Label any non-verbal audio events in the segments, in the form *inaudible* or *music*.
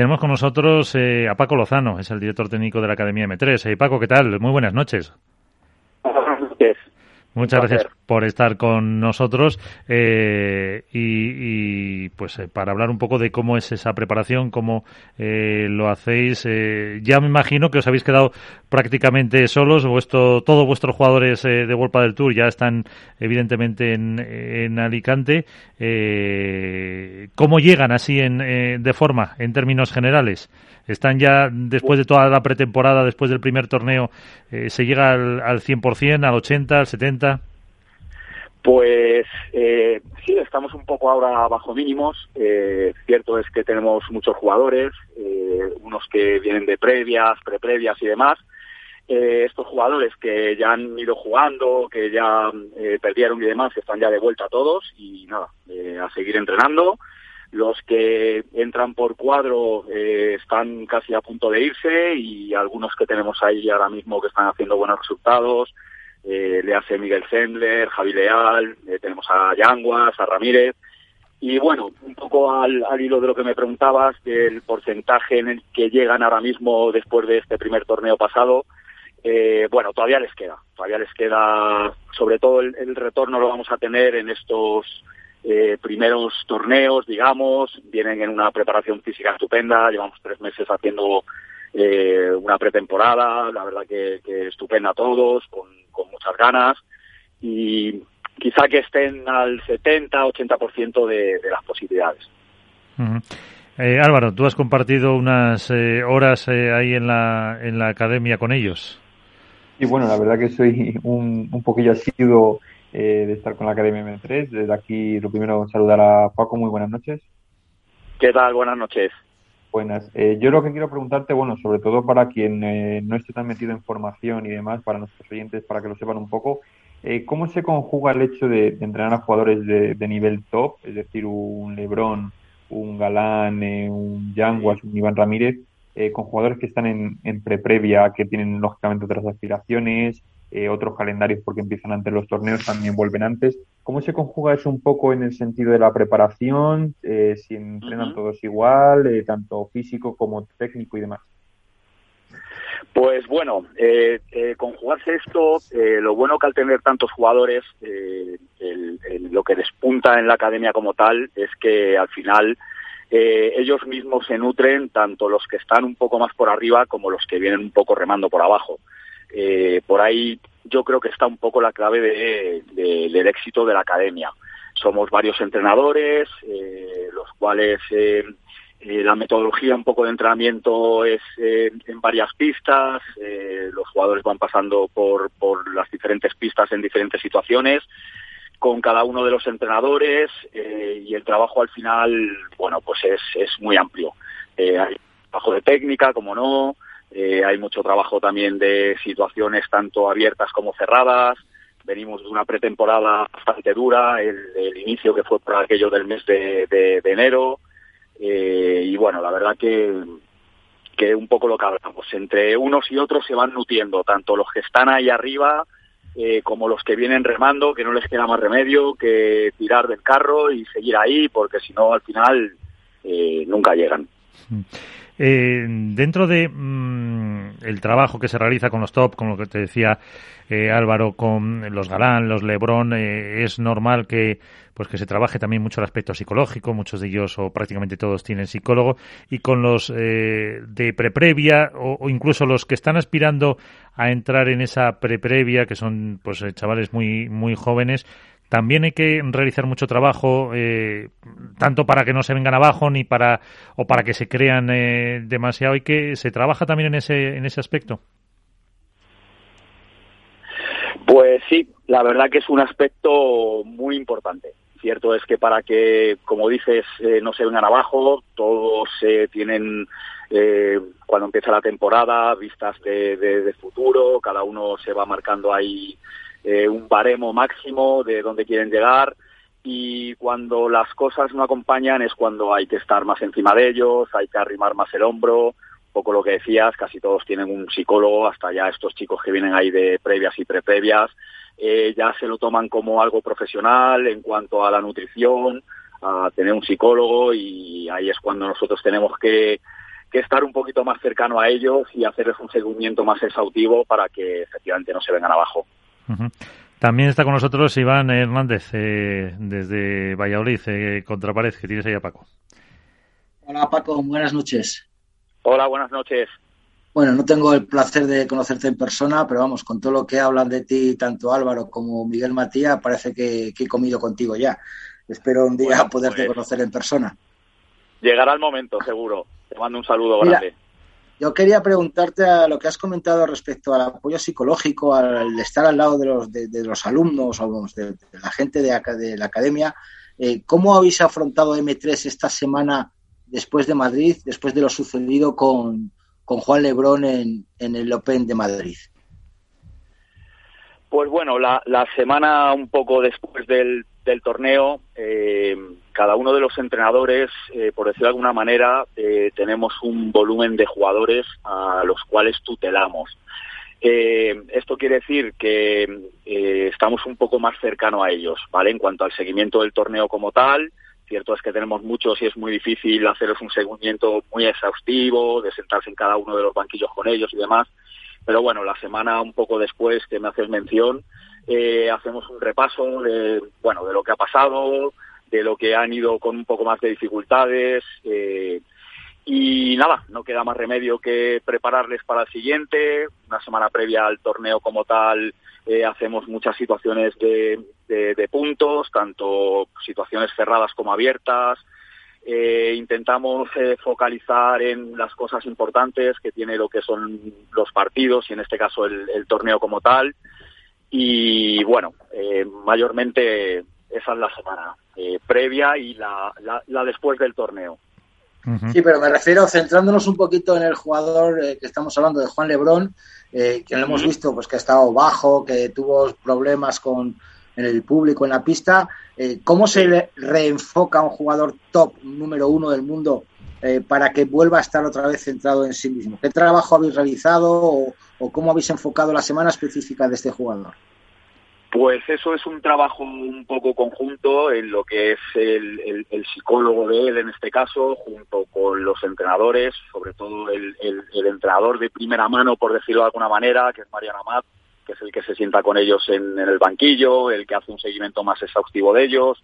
tenemos con nosotros eh, a Paco Lozano, es el director técnico de la Academia M3. Paco, ¿qué tal? Muy buenas noches. Buenas noches. Muchas gracias por estar con nosotros eh, y, pues eh, para hablar un poco de cómo es esa preparación, cómo eh, lo hacéis. ya me imagino que os habéis quedado prácticamente solos, vuestro, todos vuestros jugadores de World del Tour ya están evidentemente en, en Alicante. ¿Cómo llegan así en, de forma en términos generales? ¿Están ya después de toda la pretemporada, después del primer torneo, se llega al, al 100%, al 80%, al 70%? Pues eh, sí, estamos un poco ahora bajo mínimos. Eh, cierto es que tenemos muchos jugadores, eh, unos que vienen de previas, preprevias y demás. Eh, estos jugadores que ya han ido jugando, que ya eh, perdieron y demás, están ya de vuelta todos y nada, eh, a seguir entrenando. Los que entran por cuadro están casi a punto de irse y algunos que tenemos ahí ahora mismo que están haciendo buenos resultados eh, le hace Miguel Sendler, Javi Leal, eh, tenemos a Yanguas, a Ramírez. Y bueno, un poco al, hilo de lo que me preguntabas, del porcentaje en el que llegan ahora mismo después de este primer torneo pasado, eh, bueno, todavía les queda, todavía les queda, sobre todo el, el retorno lo vamos a tener en estos eh, primeros torneos, digamos, vienen en una preparación física estupenda, llevamos tres meses haciendo eh, una pretemporada, la verdad que, que estupenda a todos, con, con, muchas ganas y quizá que estén al 70-80% de, de las posibilidades. eh, Álvaro, tú has compartido unas eh, horas eh, ahí en la, en la academia con ellos. Y bueno, la verdad que soy un, un poquillo asiduo eh, de estar con la Academia M3. Desde aquí, lo primero, saludar a Paco. Muy buenas noches. ¿Qué tal? Buenas noches. Buenas. Eh, yo lo que quiero preguntarte, bueno, sobre todo para quien eh, no esté tan metido en formación y demás, para nuestros oyentes, para que lo sepan un poco, eh, ¿cómo se conjuga el hecho de, de entrenar a jugadores de, de, nivel top, es decir, un Lebron, un Galán, eh, un Yanguas, un Iván Ramírez, con jugadores que están en, en pre-previa, que tienen lógicamente otras aspiraciones, eh, otros calendarios porque empiezan antes los torneos, también vuelven antes. ¿Cómo se conjuga eso un poco en el sentido de la preparación? Eh, si entrenan uh -huh. todos igual, eh, tanto físico como técnico y demás. Pues bueno, conjugarse esto, lo bueno que al tener tantos jugadores, el, el, lo que despunta en la academia como tal es que al final eh, ellos mismos se nutren, tanto los que están un poco más por arriba como los que vienen un poco remando por abajo. Eh, por ahí yo creo que está un poco la clave de, de, del éxito de la academia. Somos varios entrenadores, eh, los cuales eh, la metodología un poco de entrenamiento es en varias pistas, los jugadores van pasando por, por las diferentes pistas en diferentes situaciones con cada uno de los entrenadores y el trabajo al final, bueno, pues es, es muy amplio. Hay trabajo de técnica, como no, eh, hay mucho trabajo también de situaciones tanto abiertas como cerradas. Venimos de una pretemporada bastante dura, el, inicio que fue por aquello del mes de, enero. Eh, y bueno, la verdad que, que un poco lo que hablamos, entre unos y otros se van nutriendo, tanto los que están ahí arriba eh, como los que vienen remando, que no les queda más remedio que tirar del carro y seguir ahí, porque si no, al final nunca llegan. Eh, dentro de mmm, el trabajo que se realiza con los top, con lo que te decía eh, Álvaro, con los Galán, los Lebrón, eh, es normal que pues que se trabaje también mucho el aspecto psicológico, muchos de ellos o prácticamente todos tienen psicólogo, y con los eh, de preprevia o, o incluso los que están aspirando a entrar en esa preprevia, que son pues chavales muy muy jóvenes, también hay que realizar mucho trabajo, eh, tanto para que no se vengan abajo ni para o para que se crean eh, demasiado. Y que se trabaja también en ese en ese aspecto. Pues sí, la verdad que es un aspecto muy importante. Cierto es que para que, como dices, eh, no se vengan abajo, todos eh, tienen, eh, cuando empieza la temporada, vistas de, de, futuro, cada uno se va marcando ahí eh, un baremo máximo de dónde quieren llegar y cuando las cosas no acompañan es cuando hay que estar más encima de ellos, hay que arrimar más el hombro, un poco lo que decías, casi todos tienen un psicólogo, hasta ya estos chicos que vienen ahí de previas y preprevias, eh, ya se lo toman como algo profesional en cuanto a la nutrición, a tener un psicólogo y ahí es cuando nosotros tenemos que que estar un poquito más cercano a ellos y hacerles un seguimiento más exhaustivo para que efectivamente no se vengan abajo. También está con nosotros Iván Hernández eh, desde Valladolid, eh, Contrapared, que tienes ahí a Paco. Hola Paco, buenas noches. Hola, buenas noches. Bueno, no tengo el placer de conocerte en persona, pero vamos, con todo lo que hablan de ti, tanto Álvaro como Miguel Matías, parece que, he comido contigo ya. Espero un día poderte pues conocer en persona. Llegará el momento, seguro. Te mando un saludo grande. Yo quería preguntarte a lo que has comentado respecto al apoyo psicológico, al estar al lado de los, de, los alumnos o de, la gente de, de la academia. Eh, ¿Cómo habéis afrontado M3 esta semana después de Madrid, después de lo sucedido con, con Juan Lebrón en, en el Open de Madrid? Pues bueno, la, la semana un poco después del, del torneo, eh, cada uno de los entrenadores, eh, por decirlo de alguna manera, eh, tenemos un volumen de jugadores a los cuales tutelamos. esto quiere decir que estamos un poco más cercano a ellos, ¿vale? En cuanto al seguimiento del torneo como tal, Cierto es que tenemos muchos y es muy difícil haceros un seguimiento muy exhaustivo, de sentarse en cada uno de los banquillos con ellos y demás. Pero bueno, la semana un poco después que me haces mención, eh, hacemos un repaso de, bueno, de lo que ha pasado, de lo que han ido con un poco más de dificultades. Eh, y nada, no queda más remedio que prepararles para el siguiente. Una semana previa al torneo como tal, eh, hacemos muchas situaciones de, de, puntos, tanto situaciones cerradas como abiertas. Eh, intentamos focalizar en las cosas importantes que tiene lo que son los partidos y en este caso el, torneo como tal. Y bueno, mayormente esa es la semana previa y la, la, después del torneo. Sí, pero me refiero centrándonos un poquito en el jugador que estamos hablando de Juan Lebrón, que lo hemos visto pues que ha estado bajo, que tuvo problemas con, en el público, en la pista. Eh, ¿Cómo se reenfoca un jugador top número uno del mundo eh, para que vuelva a estar otra vez centrado en sí mismo? ¿Qué trabajo habéis realizado o, cómo habéis enfocado la semana específica de este jugador? Pues eso es un trabajo un poco conjunto en lo que es el, psicólogo de él en este caso, junto con los entrenadores, sobre todo el, entrenador de primera mano, por decirlo de alguna manera, que es Mariana Amat, que es el que se sienta con ellos en, el banquillo, el que hace un seguimiento más exhaustivo de ellos.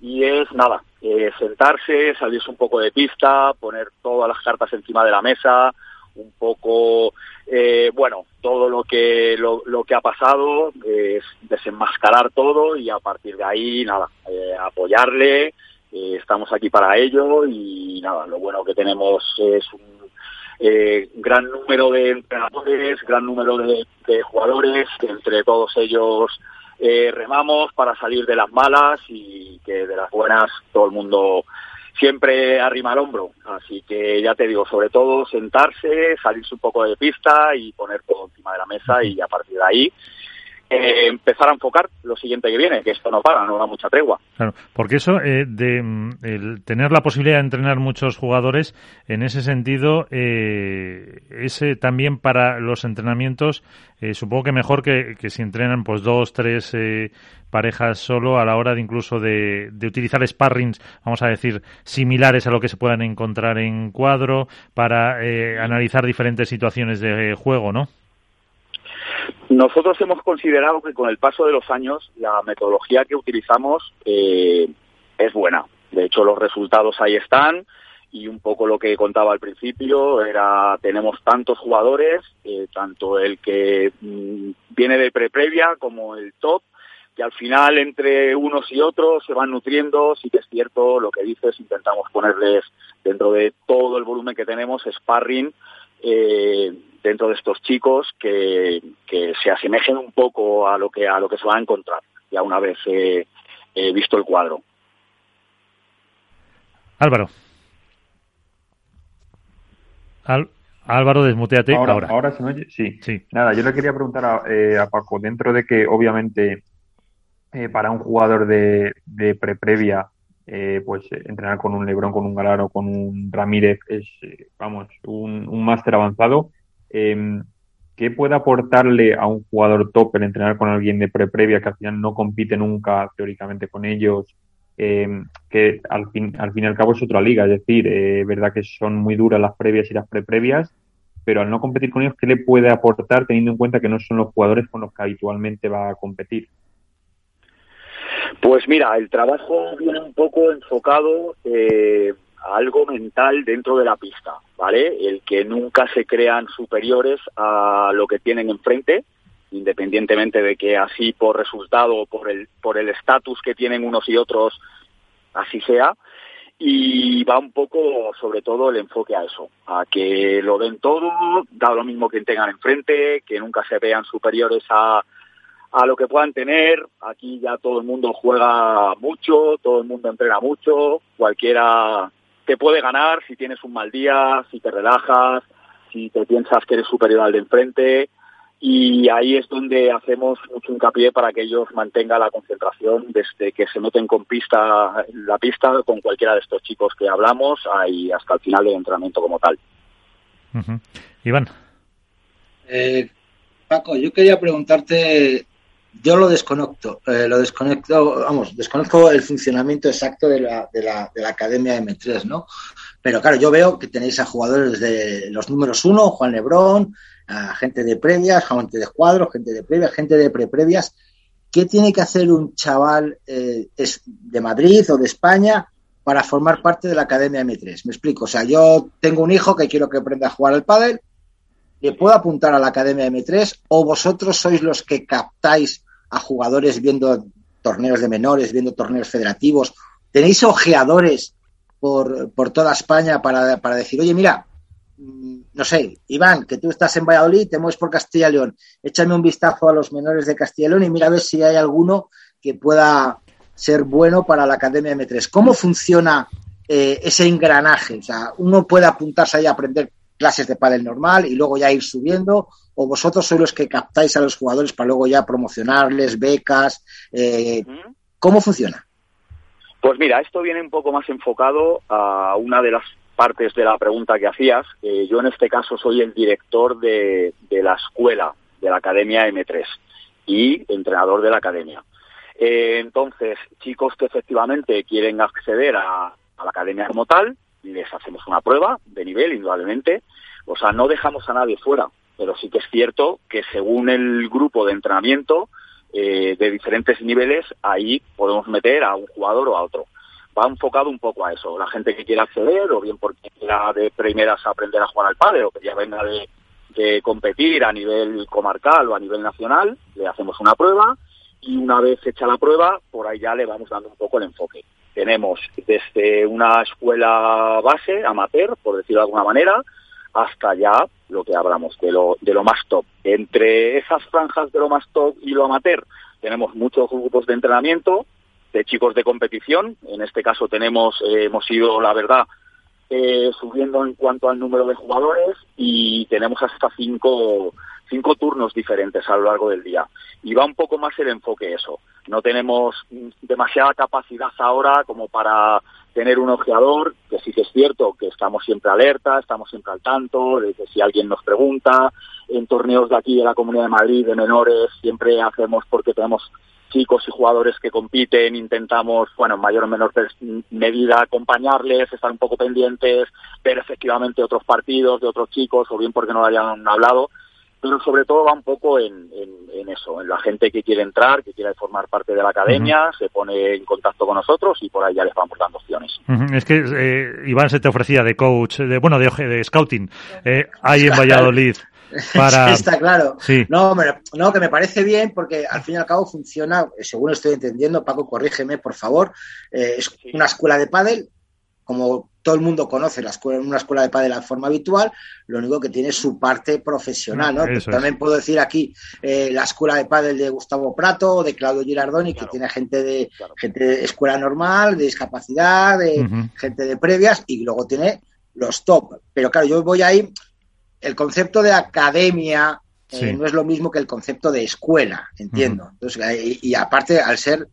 Y es nada, eh, sentarse, salirse un poco de pista, poner todas las cartas encima de la mesa, un poco, eh, bueno, todo lo que lo, que ha pasado, es desenmascarar todo y a partir de ahí, nada, eh, apoyarle. estamos aquí para ello y nada, lo bueno que tenemos es un eh, gran número de entrenadores, gran número de, jugadores, entre todos ellos eh, remamos para salir de las malas y que de las buenas todo el mundo siempre arrima el hombro. Así que ya te digo, sobre todo sentarse, salirse un poco de pista y poner todo encima de la mesa y a partir de ahí eh, empezar a enfocar lo siguiente que viene, que esto no para, no da mucha tregua. Claro, porque eso eh, de mm, el tener la posibilidad de entrenar muchos jugadores, en ese sentido, eh, es también para los entrenamientos, supongo que mejor que, si entrenan pues dos, tres parejas solo a la hora de incluso de, de utilizar sparrings, vamos a decir, similares a lo que se puedan encontrar en cuadro, para analizar diferentes situaciones de juego, ¿no? Nosotros hemos considerado que con el paso de los años la metodología que utilizamos eh, es buena. De hecho, los resultados ahí están y un poco lo que contaba al principio era tenemos tantos jugadores, eh, tanto el que mm, viene de pre-previa como el top, que al final entre unos y otros se van nutriendo. Sí que es cierto lo que dices, intentamos ponerles dentro de todo el volumen que tenemos sparring eh, dentro de estos chicos que, se asemejen un poco a lo que a lo que se van a encontrar ya una vez he visto el cuadro. Álvaro. Álvaro, desmuteate ahora. Ahora, se me oye. Sí. Nada, yo le quería preguntar a, eh, Paco, dentro de que obviamente eh, para un jugador de, de pre-previa, eh, pues entrenar con un Lebron, con un Galaro, con un Ramírez es, vamos, un, máster avanzado. Eh, ¿qué puede aportarle a un jugador top entrenar con alguien de pre-previa que al final no compite nunca teóricamente con ellos? eh, que al fin, al fin y al cabo es otra liga, es decir, es verdad que son muy duras las previas y las pre-previas, pero al no competir con ellos, ¿qué le puede aportar teniendo en cuenta que no son los jugadores con los que habitualmente va a competir? Pues mira, el trabajo viene un poco enfocado eh, a algo mental dentro de la pista, ¿vale? El que nunca se crean superiores a lo que tienen enfrente, independientemente de que así por resultado o por el por el estatus que tienen unos y otros así sea y va un poco sobre todo el enfoque a eso, a que lo den todo, da lo mismo que tengan enfrente, que nunca se vean superiores a a lo que puedan tener. Aquí ya todo el mundo juega mucho, todo el mundo entrena mucho, cualquiera te puede ganar si tienes un mal día, si te relajas, si te piensas que eres superior al de enfrente. Y ahí es donde hacemos mucho hincapié para que ellos mantengan la concentración desde que se meten con pista, la pista con cualquiera de estos chicos que hablamos y hasta el final del entrenamiento como tal. Iván. Eh, Paco, yo quería preguntarte yo lo desconecto, eh, lo desconecto, vamos, desconozco el funcionamiento exacto de la, de la, de la Academia M3, ¿no? Pero claro, yo veo que tenéis a jugadores de los números uno, Juan Lebrón, a gente de previas, gente de cuadros, gente de previas, gente de pre-previas. ¿Qué tiene que hacer un chaval eh, de Madrid o de España para formar parte de la Academia M3? Me explico, o sea, yo tengo un hijo que quiero que aprenda a jugar al pádel, ¿le puedo apuntar a la Academia M3 o vosotros sois los que captáis a jugadores viendo torneos de menores, viendo torneos federativos? ¿Tenéis ojeadores por, por toda España para, para decir, oye, mira, mm, no sé, Iván, que tú estás en Valladolid, te mueves por Castilla y León, échame un vistazo a los menores de Castilla y León y mira a ver si hay alguno que pueda ser bueno para la Academia M3. ¿Cómo funciona eh, ese engranaje? O sea, uno puede apuntarse ahí a aprender clases de pádel normal y luego ya ir subiendo o vosotros sois los que captáis a los jugadores para luego ya promocionarles becas eh, cómo funciona pues mira esto viene un poco más enfocado a una de las partes de la pregunta que hacías yo en este caso soy el director de, la escuela de la academia M3 y entrenador de la academia. Eh, entonces chicos que efectivamente quieren acceder a, a la academia como tal les hacemos una prueba de nivel, indudablemente. O sea, no dejamos a nadie fuera, pero sí que es cierto que según el grupo de entrenamiento eh, de diferentes niveles, ahí podemos meter a un jugador o a otro. Va enfocado un poco a eso. La gente que quiera acceder, o bien porque quiera de primeras aprender a jugar al padre, o que ya venga de, de competir a nivel comarcal o a nivel nacional, le hacemos una prueba y una vez hecha la prueba, por ahí ya le vamos dando un poco el enfoque tenemos desde una escuela base, amateur, por decirlo de alguna manera, hasta ya lo que hablamos de lo, de lo más top. Entre esas franjas de lo más top y lo amateur tenemos muchos grupos de entrenamiento de chicos de competición. En este caso tenemos, eh, hemos ido, la verdad, eh, subiendo en cuanto al número de jugadores y tenemos hasta cinco cinco turnos diferentes a lo largo del día. Y va un poco más el enfoque eso. No tenemos demasiada capacidad ahora como para tener un ojeador, que sí que es cierto que estamos siempre alerta, estamos siempre al tanto, de que si alguien nos pregunta, en torneos de aquí de la Comunidad de Madrid, de menores, siempre hacemos porque tenemos chicos y jugadores que compiten, intentamos, bueno, en mayor o menor medida acompañarles, estar un poco pendientes, ver efectivamente otros partidos de otros chicos, o bien porque no lo hayan hablado, pero sobre todo va un poco en, eso, en la gente que quiere entrar, que quiere formar parte de la academia, se pone en contacto con nosotros y por ahí ya les vamos dando opciones. Es que eh, Iván se te ofrecía de coach, de, bueno, de, de scouting, eh, ahí en Valladolid. *laughs* Para... está claro. No, no, que me parece bien porque al fin y al cabo funciona, según estoy entendiendo, Paco, corrígeme, por favor, eh, es una escuela de pádel como todo el mundo conoce la escuela, una escuela de pádel de forma habitual, lo único que tiene su parte profesional, ¿no? También puedo decir aquí eh, la escuela de pádel de Gustavo Prato, de Claudio Girardoni, que tiene gente de gente de escuela normal, de discapacidad, de gente de previas, y luego tiene los top. Pero claro, yo voy ahí, el concepto de academia eh, no es lo mismo que el concepto de escuela, entiendo. Entonces, y aparte, al ser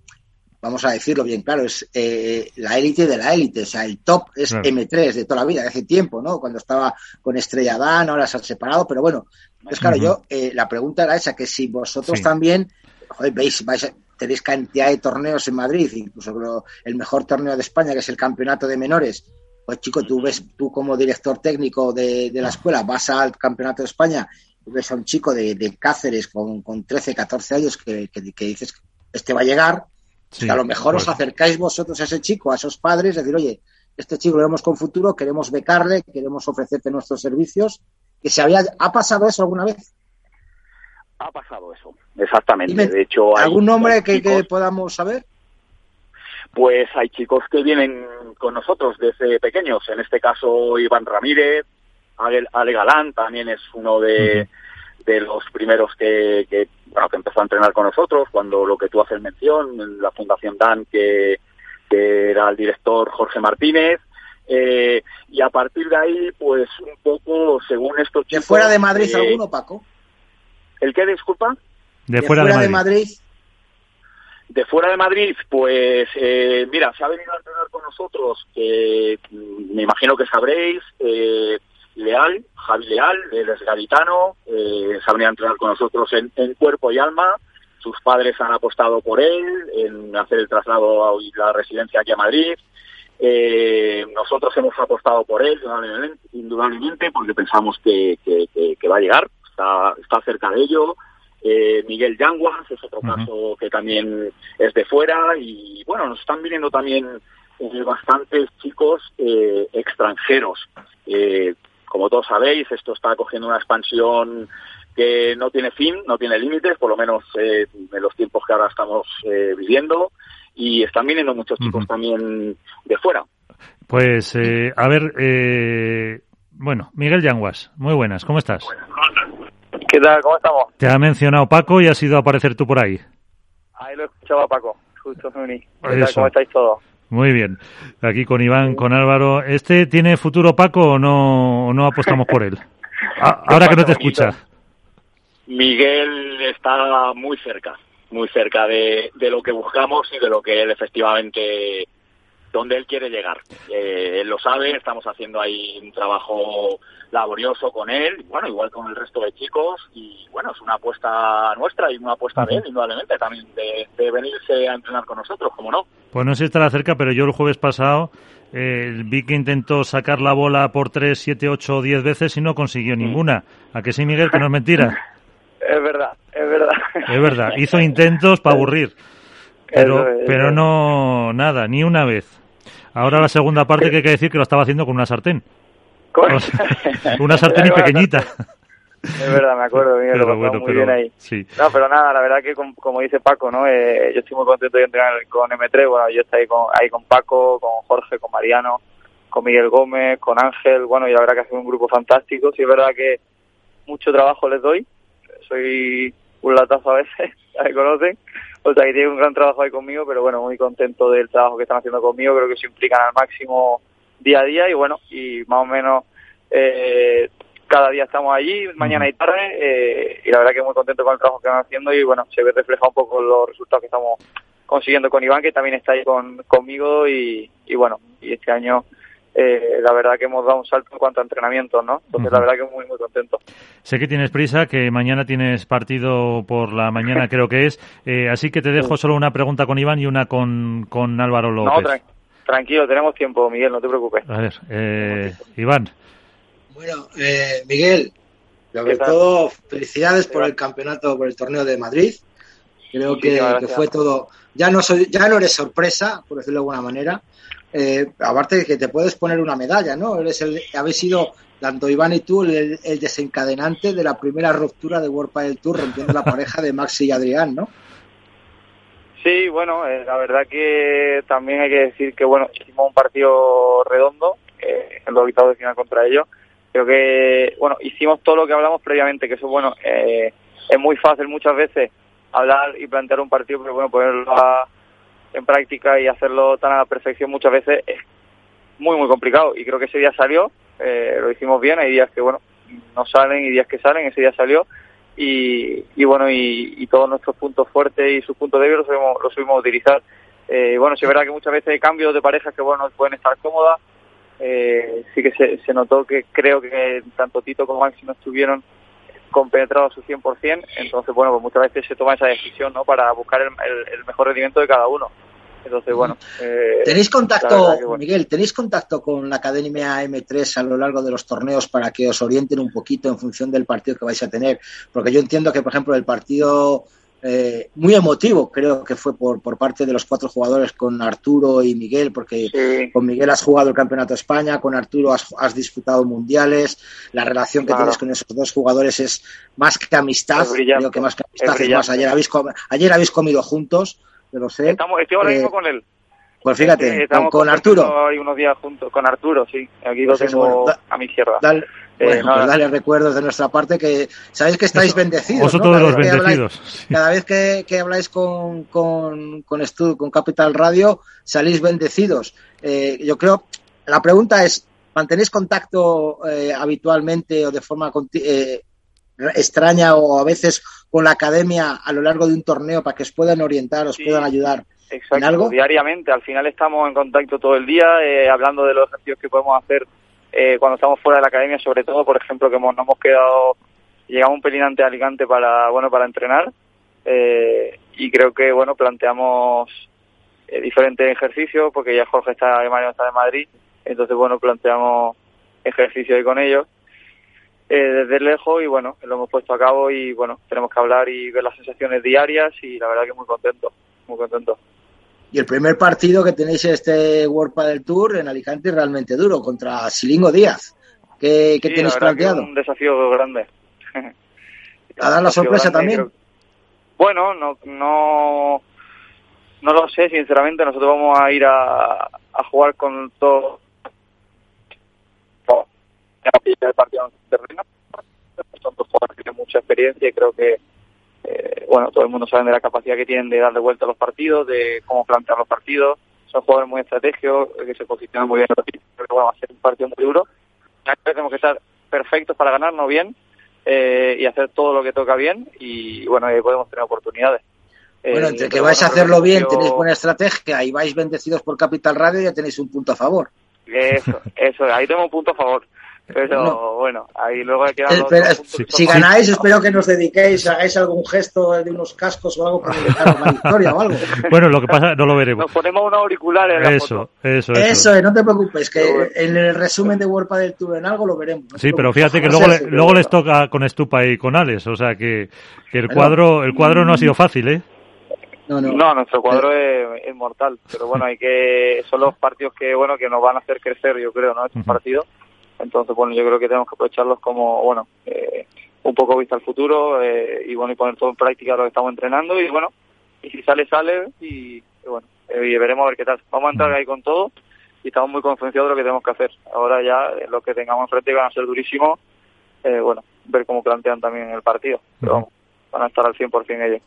vamos a decirlo bien claro, es eh, la élite de la élite, o sea, el top es M3 de toda la vida, de hace tiempo, ¿no? Cuando estaba con Estrella Dan, ahora se han separado, pero bueno, es claro, yo, eh, la pregunta era esa, que si vosotros también, joder, veis, vais tenéis cantidad de torneos en Madrid, incluso el mejor torneo de España, que es el campeonato de menores. Pues chico, tú ves, tú como director técnico de, la escuela, vas al campeonato de España, ves a un chico de, Cáceres con, con, 13, 14 años que, que, dices, este va a llegar, a lo mejor os pues. acercáis vosotros a ese chico, a esos padres, decir, oye, este chico lo vemos con futuro, queremos becarle, queremos ofrecerte nuestros servicios, que se había, ¿ha pasado eso alguna vez? Ha pasado eso, exactamente. de hecho, ¿algún nombre que, podamos saber? Pues hay chicos que vienen con nosotros desde pequeños, en este caso Iván Ramírez, Ale, Galán también es uno de, de los primeros que, que, bueno, que empezó a entrenar con nosotros, cuando lo que tú haces mención, en la Fundación Dan, que que era el director Jorge Martínez. Eh, y a partir de ahí, pues un poco, según estos chicos... ¿De fuera de Madrid eh, alguno, Paco? ¿El qué, disculpa? De, fuera, de, Madrid. de fuera de Madrid, pues eh, mira, se ha venido a entrenar con nosotros, que me imagino que sabréis, Leal, Javi Leal, el es gaditano, se ha venido a entrenar con nosotros en, en cuerpo y alma, sus padres han apostado por él en hacer el traslado a la residencia aquí a Madrid. Eh, nosotros hemos apostado por él, indudablemente, porque pensamos que, va a llegar, está, está cerca de ello. Eh, Miguel Yanguas es otro caso que también es de fuera y bueno, nos están viniendo también eh, bastantes chicos extranjeros. Como todos sabéis, esto está cogiendo una expansión que no tiene fin, no tiene límites, por lo menos eh, en los tiempos que ahora estamos eh, viviendo, y están viniendo muchos chicos también de fuera. Pues, eh, a ver, bueno, Miguel Yanguas, muy buenas, ¿cómo estás? ¿Qué tal? ¿Cómo estamos? Te ha mencionado Paco y has ido a aparecer tú por ahí. Ahí lo escuchaba Paco, justo me ¿Cómo estáis todos? Muy bien. Aquí con Iván, con Álvaro. ¿Este tiene futuro Paco o no, no apostamos por él? *laughs* ahora que no te escucha. Miguel está muy cerca, muy cerca de, lo que buscamos y de lo que él efectivamente, donde él quiere llegar. Eh, él lo sabe, estamos haciendo ahí un trabajo laborioso con él, bueno, igual con el resto de chicos, y bueno, es una apuesta nuestra y una apuesta de él, indudablemente, también de, venirse a entrenar con nosotros, como no. Pues no sé si estará cerca, pero yo el jueves pasado eh, vi que intentó sacar la bola por 3, 7, 8 o 10 veces y no consiguió ninguna. ¿A que sí, Miguel, que no es mentira? *laughs* Es verdad, es verdad. Es verdad, hizo intentos para *laughs* aburrir, pero, pero no, nada, ni una vez. Ahora la segunda parte que hay que decir que lo estaba haciendo con una sartén. *laughs* una sartén y pequeñita. Es verdad, me acuerdo, pero, lo muy bien ahí. No, pero nada, la verdad que como, dice Paco, ¿no? Eh, yo estoy muy contento de entrenar con M3, bueno, yo estoy ahí con, ahí con Paco, con Jorge, con Mariano, con Miguel Gómez, con Ángel, bueno, y la verdad que ha sido un grupo fantástico, sí es verdad que mucho trabajo les doy, soy un latazo a veces, *laughs* ya me conocen. O sea, que tiene un gran trabajo ahí conmigo, pero bueno, muy contento del trabajo que están haciendo conmigo. Creo que se implican al máximo día a día y bueno, y más o menos eh, cada día estamos allí, mañana y tarde, eh, y la verdad que muy contento con el trabajo que van haciendo y bueno, se ve reflejado un poco los resultados que estamos consiguiendo con Iván, que también está ahí con, conmigo y, y bueno, y este año eh, la verdad que hemos dado un salto en cuanto a entrenamiento, ¿no? Entonces, la verdad que muy, muy contento. Sé que tienes prisa, que mañana tienes partido por la mañana, *laughs* creo que es, eh, así que te dejo solo una pregunta con Iván y una con, con Álvaro López. No, tranquilo, tenemos tiempo, Miguel, no te preocupes. A ver, eh, Iván. Bueno, Miguel, sobre todo, felicidades por el campeonato, por el torneo de Madrid. Creo que, que, fue todo. Ya no soy, ya no eres sorpresa, por decirlo de alguna manera eh, aparte de que te puedes poner una medalla, ¿no? Eres el, habéis sido, tanto Iván y tú, el, desencadenante de la primera ruptura de World del Tour, rompiendo la pareja de Maxi y Adrián, ¿no? Sí, bueno, eh, la verdad que también hay que decir que, bueno, hicimos un partido redondo eh, en los octavos de final contra ellos. Creo que, bueno, hicimos todo lo que hablamos previamente, que eso, bueno, eh, es muy fácil muchas veces hablar y plantear un partido, pero bueno, ponerlo a en práctica y hacerlo tan a la perfección muchas veces es muy, muy complicado. Y creo que ese día salió, eh, lo hicimos bien, hay días que, bueno, no salen y días que salen, ese día salió. Y, y bueno, y, todos nuestros puntos fuertes y sus puntos débiles los subimos, los subimos a utilizar. Eh, bueno, sí es verdad que muchas veces hay cambios de parejas que, bueno, pueden estar cómodas. Eh, sí que se, se notó que creo que tanto Tito como Maxi no estuvieron compenetrado a su 100%, entonces, bueno, pues muchas veces se toma esa decisión, ¿no? Para buscar el, el, mejor rendimiento de cada uno. Entonces, bueno. Eh, ¿Tenéis contacto, Miguel, tenéis contacto con la Academia M3 a lo largo de los torneos para que os orienten un poquito en función del partido que vais a tener? Porque yo entiendo que, por ejemplo, el partido eh, muy emotivo, creo que fue por, por parte de los cuatro jugadores con Arturo y Miguel, porque con Miguel has jugado el Campeonato de España, con Arturo has, disputado mundiales, la relación que tienes con esos dos jugadores es más que amistad, creo que más que amistad, es, más, ayer habéis, ayer habéis comido juntos, yo lo sé. Estamos, estoy ahora mismo eh, con él. Pues fíjate, con, Arturo. Hay unos días juntos, con Arturo, sí, aquí lo pues tengo a mi izquierda. Bueno, pues dale recuerdos de nuestra parte que sabéis que estáis bendecidos. Vosotros los bendecidos. Cada vez que, habláis con, con, con, con Capital Radio, salís bendecidos. Eh, yo creo, la pregunta es, ¿mantenéis contacto eh, habitualmente o de forma eh, extraña o a veces con la academia a lo largo de un torneo para que os puedan orientar, os puedan ayudar? Exacto, en algo? diariamente. Al final estamos en contacto todo el día, hablando de los ejercicios que podemos hacer eh, cuando estamos fuera de la academia, sobre todo, por ejemplo, que hemos, nos hemos quedado, llegamos un pelín ante Alicante para, bueno, para entrenar, eh, y creo que, bueno, planteamos eh, diferentes ejercicios, porque ya Jorge está de Mario está de Madrid, entonces, bueno, planteamos ejercicios ahí con ellos, desde lejos, y bueno, lo hemos puesto a cabo, y bueno, tenemos que hablar y ver las sensaciones diarias, y la verdad que muy contento, muy contento. Y el primer partido que tenéis en este World del Tour en Alicante es realmente duro, contra Silingo Díaz. ¿Qué, tenéis planteado? un desafío grande. ¿A dar la sorpresa también? Bueno, no, no, no lo sé, sinceramente. Nosotros vamos a ir a, a jugar con todo el partido en terreno. Son dos jugadores que tienen mucha experiencia y creo que eh, bueno, todo el mundo sabe de la capacidad que tienen de darle vuelta a los partidos, de cómo plantear los partidos. Son jugadores muy estratégicos, que se posicionan muy bien en los Creo que va a ser un partido muy duro. Tenemos que estar perfectos para ganarnos bien eh, y hacer todo lo que toca bien y, bueno, ahí podemos tener oportunidades. Bueno, entre eh, que vais a hacerlo bien, tenéis buena estrategia y vais bendecidos por Capital Radio, ya tenéis un punto a favor. Eso, eso, ahí tengo un punto a favor. Pero bueno, ahí luego hay que Si ganáis, espero que nos dediquéis, hagáis algún gesto de unos cascos o algo para *laughs* dedicar una victoria o algo. Bueno, lo que pasa, no lo veremos. Nos ponemos un auricular en la eso, Eso, eso. Eso, no te preocupes, que en el resumen de World del Tour en algo lo veremos. sí, pero fíjate que luego, luego les toca con Estupa y con Alex, o sea que, que el cuadro el cuadro no ha sido fácil, ¿eh? No, no. no, nuestro cuadro es, mortal, pero bueno, hay que son los partidos que bueno que nos van a hacer crecer, yo creo, ¿no? Estos partidos entonces, bueno, yo creo que tenemos que aprovecharlos como, bueno, eh, un poco vista al futuro eh, y, bueno, y poner todo en práctica lo que estamos entrenando y, bueno, y si sale, sale y, bueno, eh, y veremos a ver qué tal. Vamos a entrar ahí con todo y estamos muy concienciados de lo que tenemos que hacer. Ahora ya lo que tengamos enfrente van a ser durísimos, bueno, ver cómo plantean también el partido. Pero vamos, van a estar al 100% ellos.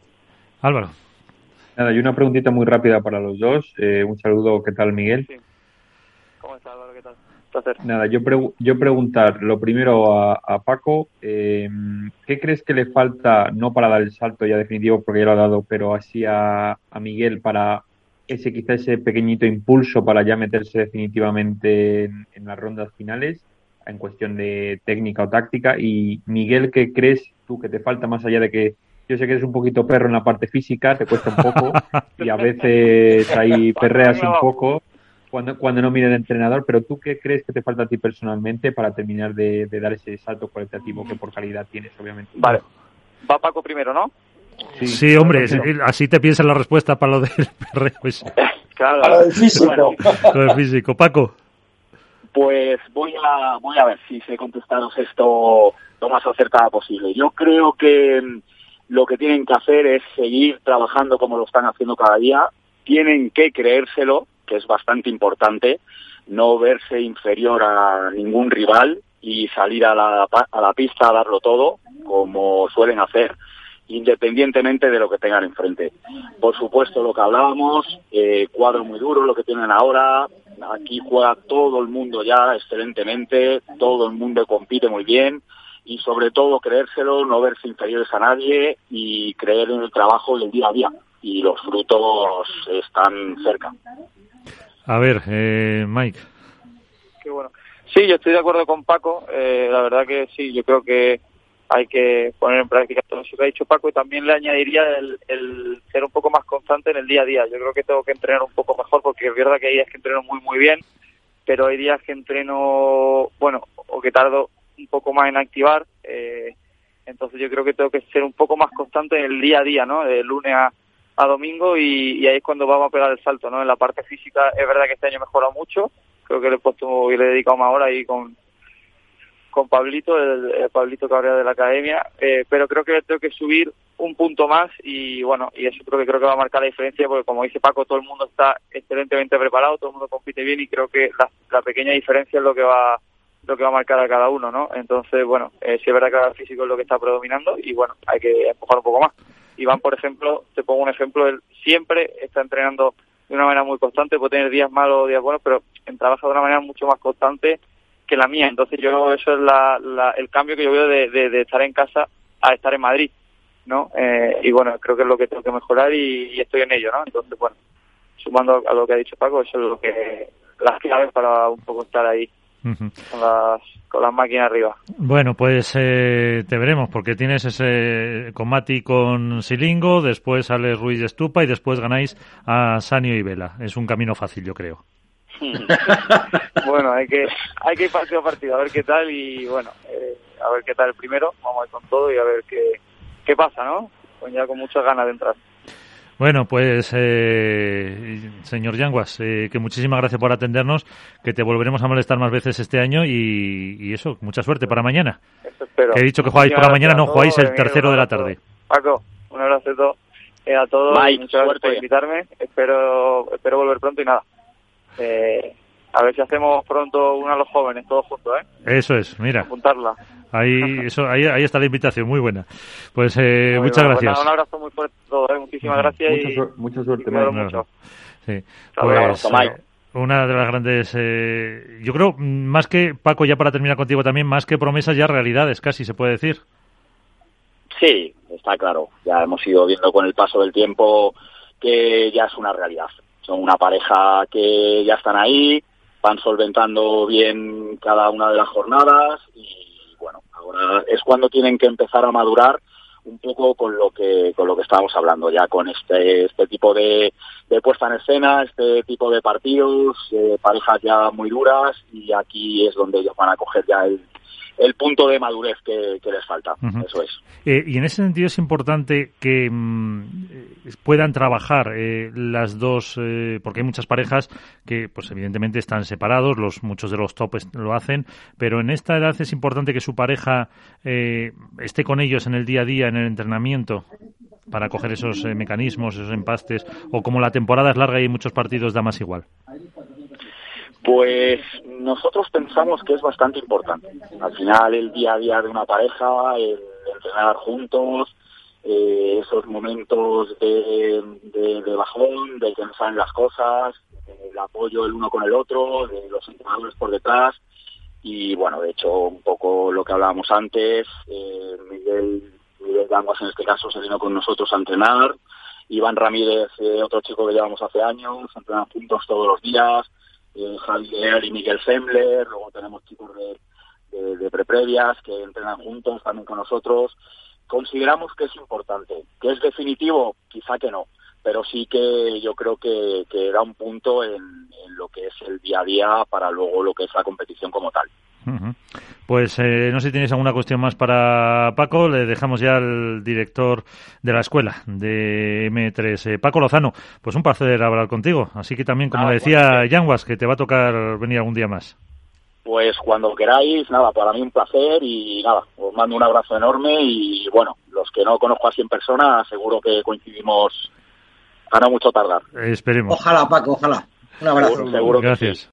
Álvaro. Nada, y una preguntita muy rápida para los dos. un saludo, ¿qué tal, Miguel? Sí. ¿Cómo estás, Álvaro? ¿Qué tal? Nada, yo, yo preguntar lo primero a, Paco, eh, ¿qué crees que le falta, no para dar el salto ya definitivo, porque ya lo ha dado, pero así a, Miguel para ese quizá ese pequeñito impulso para ya meterse definitivamente en, las rondas finales, en cuestión de técnica o táctica? Y Miguel, ¿qué crees tú que te falta más allá de que yo sé que eres un poquito perro en la parte física, te cuesta un poco *laughs* y a veces ahí perreas un poco cuando, cuando no mire el entrenador, pero ¿tú qué crees que te falta a ti personalmente para terminar de, dar ese salto cualitativo que por calidad tienes, obviamente? Vale. Va Paco primero, ¿no? Sí, hombre, así te piensas la respuesta para lo del perreo. *laughs* Claro, para físico. El físico. Paco. Pues voy a, voy a ver si sé contestaros esto lo más acertada posible. Yo creo que mm, lo que tienen que hacer es seguir trabajando como lo están haciendo cada día. Tienen que creérselo, que es bastante importante, no verse inferior a ningún rival y salir a la, pista a darlo todo, como suelen hacer, independientemente de lo que tengan enfrente. Por supuesto, lo que hablábamos, eh, cuadro muy duro, lo que tienen ahora, aquí juega todo el mundo ya excelentemente, todo el mundo compite muy bien y sobre todo creérselo, no verse inferiores a nadie y creer en el trabajo del día a día y los frutos están cerca. A ver, eh, Mike. Qué bueno. Sí, yo estoy de acuerdo con Paco. Eh, la verdad que sí, yo creo que hay que poner en práctica todo eso que ha dicho Paco y también le añadiría el, ser un poco más constante en el día a día. Yo creo que tengo que entrenar un poco mejor porque es verdad que hay días que entreno muy muy bien, pero hay días que entreno, bueno, o que tardo un poco más en activar. Eh, entonces yo creo que tengo que ser un poco más constante en el día a día, ¿no? De lunes a, a domingo y, ahí es cuando vamos a pegar el salto, ¿no? En la parte física es verdad que este año mejora mucho, creo que le he puesto y le he dedicado más horas ahí con con Pablito, el, Pablito Cabrera de la academia, eh, pero creo que tengo que subir un punto más y bueno, y eso creo que creo que va a marcar la diferencia porque como dice Paco, todo el mundo está excelentemente preparado, todo el mundo compite bien y creo que la, pequeña diferencia es lo que va lo que va a marcar a cada uno, ¿no? Entonces, bueno, eh, sí es verdad que el físico es lo que está predominando y bueno, hay que empujar un poco más. Iván, por ejemplo, te pongo un ejemplo, él siempre está entrenando de una manera muy constante, puede tener días malos o días buenos, pero trabaja de una manera mucho más constante que la mía. Entonces yo eso es la, el cambio que yo veo de, estar en casa a estar en Madrid, ¿no? Eh, y bueno, creo que es lo que tengo que mejorar y, estoy en ello, ¿no? Entonces, bueno, sumando a lo que ha dicho Paco, eso es lo que las claves para un poco estar ahí con, las, con las máquinas arriba. Bueno, pues eh, te veremos, porque tienes ese combate con Silingo, después sale Ruiz de Estupa y después ganáis a Sanio y Vela. Es un camino fácil, yo creo. *laughs* bueno, hay que hay que ir partido a partido, a ver qué tal y bueno, eh, a ver qué tal el primero, vamos a ir con todo y a ver qué, qué pasa, ¿no? Pues ya con muchas ganas de entrar. Bueno, pues eh, señor Yanguas, eh, que muchísimas gracias por atendernos, que te volveremos a molestar más veces este año y, eso, mucha suerte para mañana. Que he dicho que jugáis por la mañana, no jugáis el tercero de la tarde. Paco, un abrazo a todos, muchas gracias por invitarme, espero, espero volver pronto y nada, eh, a ver si hacemos pronto una a los jóvenes, todos juntos, ¿eh? Eso es, mira. Apuntarla. Ahí, *laughs* eso, ahí, ahí está la invitación, muy buena. Pues eh, muchas pues gracias. un abrazo muy fuerte a todos, ¿eh? muchísimas gracias. Mucha, y, mucha suerte, mucho. Sí. Pues, una de las grandes, eh, yo creo, más que, Paco, ya para terminar contigo también, más que promesas, ya realidades, casi se puede decir. Sí, está claro. Ya hemos ido viendo con el paso del tiempo que ya es una realidad. Son una pareja que ya están ahí, van solventando bien cada una de las jornadas y bueno, ahora es cuando tienen que empezar a madurar un poco con lo que con lo que estábamos hablando ya con este este tipo de, de puesta en escena este tipo de partidos eh, parejas ya muy duras y aquí es donde ellos van a coger ya el, el punto de madurez que, les falta. Eso es. Eh, y en ese sentido es importante que mm, puedan trabajar eh, las dos, eh, porque hay muchas parejas que, pues evidentemente están separados, los muchos de los topes lo hacen, pero en esta edad es importante que su pareja esté con ellos en el día a día, en el entrenamiento para coger esos mecanismos, esos empastes, o como la temporada es larga y hay muchos partidos, da más igual. Pues nosotros pensamos que es bastante importante. Al final, el día a día de una pareja, el entrenar juntos, eh, esos momentos de, de, bajón, de que no saben las cosas, el apoyo el uno con el otro, de los entrenadores por detrás. Y bueno, de hecho, un poco lo que hablábamos antes, eh, Miguel, Miguel en este caso se vino con nosotros a entrenar. Iván Ramírez, eh, otro chico que llevamos hace años, entrenan juntos todos los días Javier y Miguel Sembler, luego tenemos chicos de, de, preprevias que entrenan juntos también con nosotros. Consideramos que es importante. ¿Que es definitivo? Quizá que no, pero sí que yo creo que, que da un punto en lo que es el día a día para luego lo que es la competición como tal. Pues eh, no sé si tenéis alguna cuestión más para Paco. Le dejamos ya al director de la escuela de M3, eh, Paco Lozano. Pues un placer hablar contigo. Así que también, como decía Yanguas, que te va a tocar venir algún día más. Pues cuando queráis, nada, para mí un placer y nada, os mando un abrazo enorme y bueno, los que no conozco así en persona, seguro que coincidimos a no mucho tardar. Esperemos. Ojalá, Paco, ojalá. Un abrazo. Seguro, Gracias.